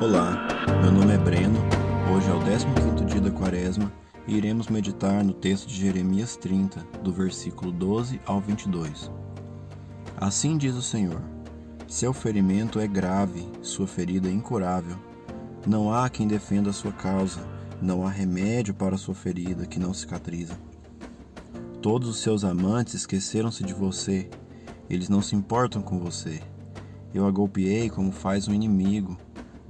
Olá, meu nome é Breno, hoje é o 15 dia da quaresma e iremos meditar no texto de Jeremias 30, do versículo 12 ao 22. Assim diz o Senhor: Seu ferimento é grave, sua ferida é incurável. Não há quem defenda a sua causa, não há remédio para sua ferida que não cicatriza. Todos os seus amantes esqueceram-se de você, eles não se importam com você. Eu a golpeei como faz um inimigo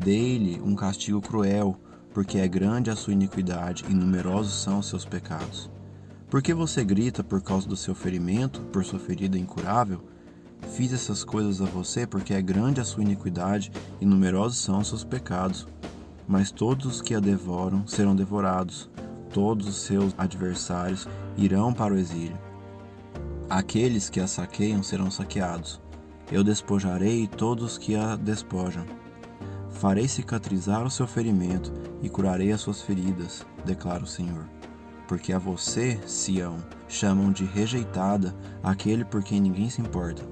Dei-lhe um castigo cruel, porque é grande a sua iniquidade e numerosos são os seus pecados. Por que você grita por causa do seu ferimento, por sua ferida incurável? Fiz essas coisas a você porque é grande a sua iniquidade e numerosos são os seus pecados. Mas todos os que a devoram serão devorados, todos os seus adversários irão para o exílio. Aqueles que a saqueiam serão saqueados. Eu despojarei todos os que a despojam. Farei cicatrizar o seu ferimento e curarei as suas feridas, declara o Senhor. Porque a você, Sião, chamam de rejeitada aquele por quem ninguém se importa.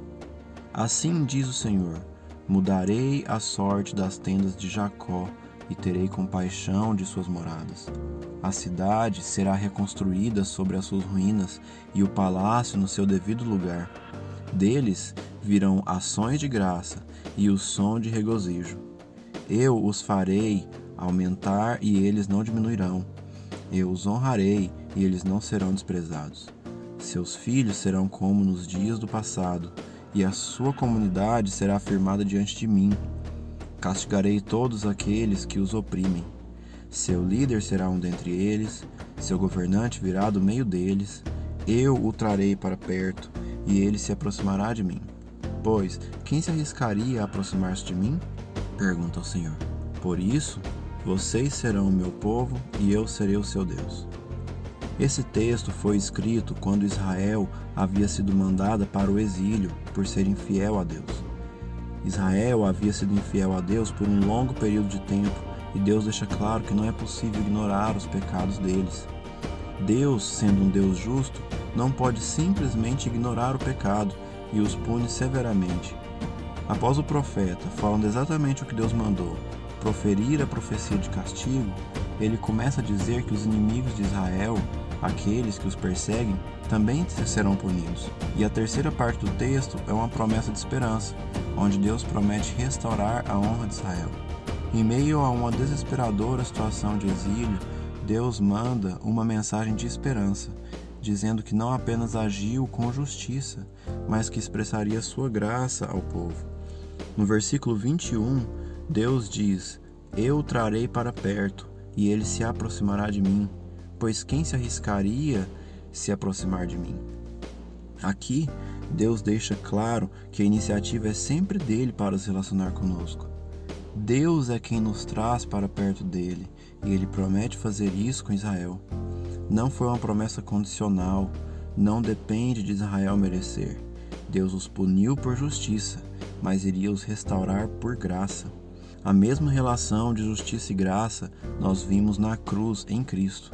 Assim diz o Senhor: mudarei a sorte das tendas de Jacó e terei compaixão de suas moradas. A cidade será reconstruída sobre as suas ruínas e o palácio no seu devido lugar. Deles virão ações de graça e o som de regozijo eu os farei aumentar e eles não diminuirão. Eu os honrarei e eles não serão desprezados. Seus filhos serão como nos dias do passado, e a sua comunidade será afirmada diante de mim. Castigarei todos aqueles que os oprimem. Seu líder será um dentre eles, seu governante virá do meio deles. Eu o trarei para perto, e ele se aproximará de mim. Pois, quem se arriscaria a aproximar-se de mim? Pergunta o Senhor. Por isso, vocês serão o meu povo e eu serei o seu Deus. Esse texto foi escrito quando Israel havia sido mandada para o exílio por ser infiel a Deus. Israel havia sido infiel a Deus por um longo período de tempo e Deus deixa claro que não é possível ignorar os pecados deles. Deus, sendo um Deus justo, não pode simplesmente ignorar o pecado e os pune severamente, Após o profeta, falando exatamente o que Deus mandou, proferir a profecia de castigo, ele começa a dizer que os inimigos de Israel, aqueles que os perseguem, também serão punidos. E a terceira parte do texto é uma promessa de esperança, onde Deus promete restaurar a honra de Israel. Em meio a uma desesperadora situação de exílio, Deus manda uma mensagem de esperança, dizendo que não apenas agiu com justiça, mas que expressaria sua graça ao povo. No versículo 21, Deus diz: Eu o trarei para perto, e ele se aproximará de mim, pois quem se arriscaria se aproximar de mim? Aqui, Deus deixa claro que a iniciativa é sempre dele para se relacionar conosco. Deus é quem nos traz para perto dele, e ele promete fazer isso com Israel. Não foi uma promessa condicional, não depende de Israel merecer. Deus os puniu por justiça, mas iria os restaurar por graça. A mesma relação de justiça e graça nós vimos na cruz em Cristo.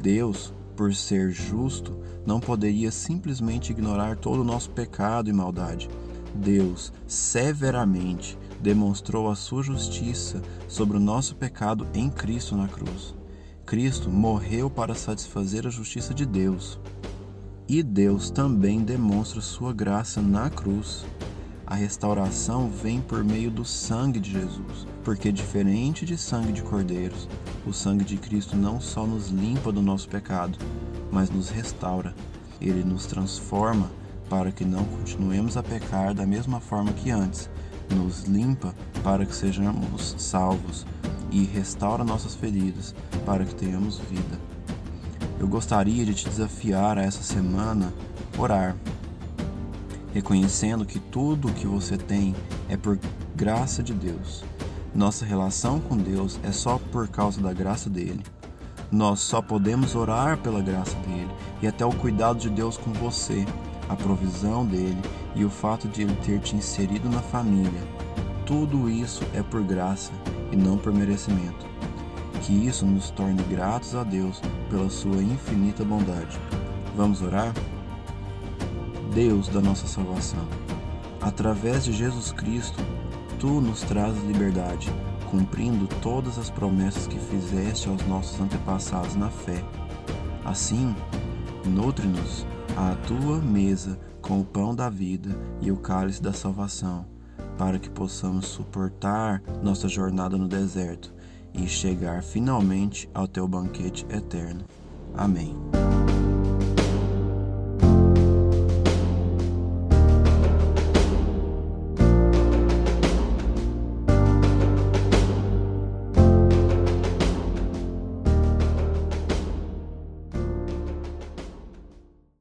Deus, por ser justo, não poderia simplesmente ignorar todo o nosso pecado e maldade. Deus, severamente, demonstrou a sua justiça sobre o nosso pecado em Cristo na cruz. Cristo morreu para satisfazer a justiça de Deus. E Deus também demonstra sua graça na cruz. A restauração vem por meio do sangue de Jesus, porque diferente de sangue de cordeiros, o sangue de Cristo não só nos limpa do nosso pecado, mas nos restaura. Ele nos transforma para que não continuemos a pecar da mesma forma que antes, nos limpa para que sejamos salvos e restaura nossas feridas para que tenhamos vida. Eu gostaria de te desafiar a essa semana orar reconhecendo que tudo o que você tem é por graça de Deus. Nossa relação com Deus é só por causa da graça dele. Nós só podemos orar pela graça dele e até o cuidado de Deus com você, a provisão dele e o fato de ele ter te inserido na família. Tudo isso é por graça e não por merecimento. Que isso nos torne gratos a Deus pela sua infinita bondade. Vamos orar? Deus da nossa salvação. Através de Jesus Cristo, tu nos trazes liberdade. cumprindo todas as promessas que fizeste aos nossos antepassados na fé. Assim, nutre-nos à tua mesa com o pão da vida e o cálice da salvação, para que possamos suportar nossa jornada no deserto e chegar finalmente ao teu banquete eterno. Amém.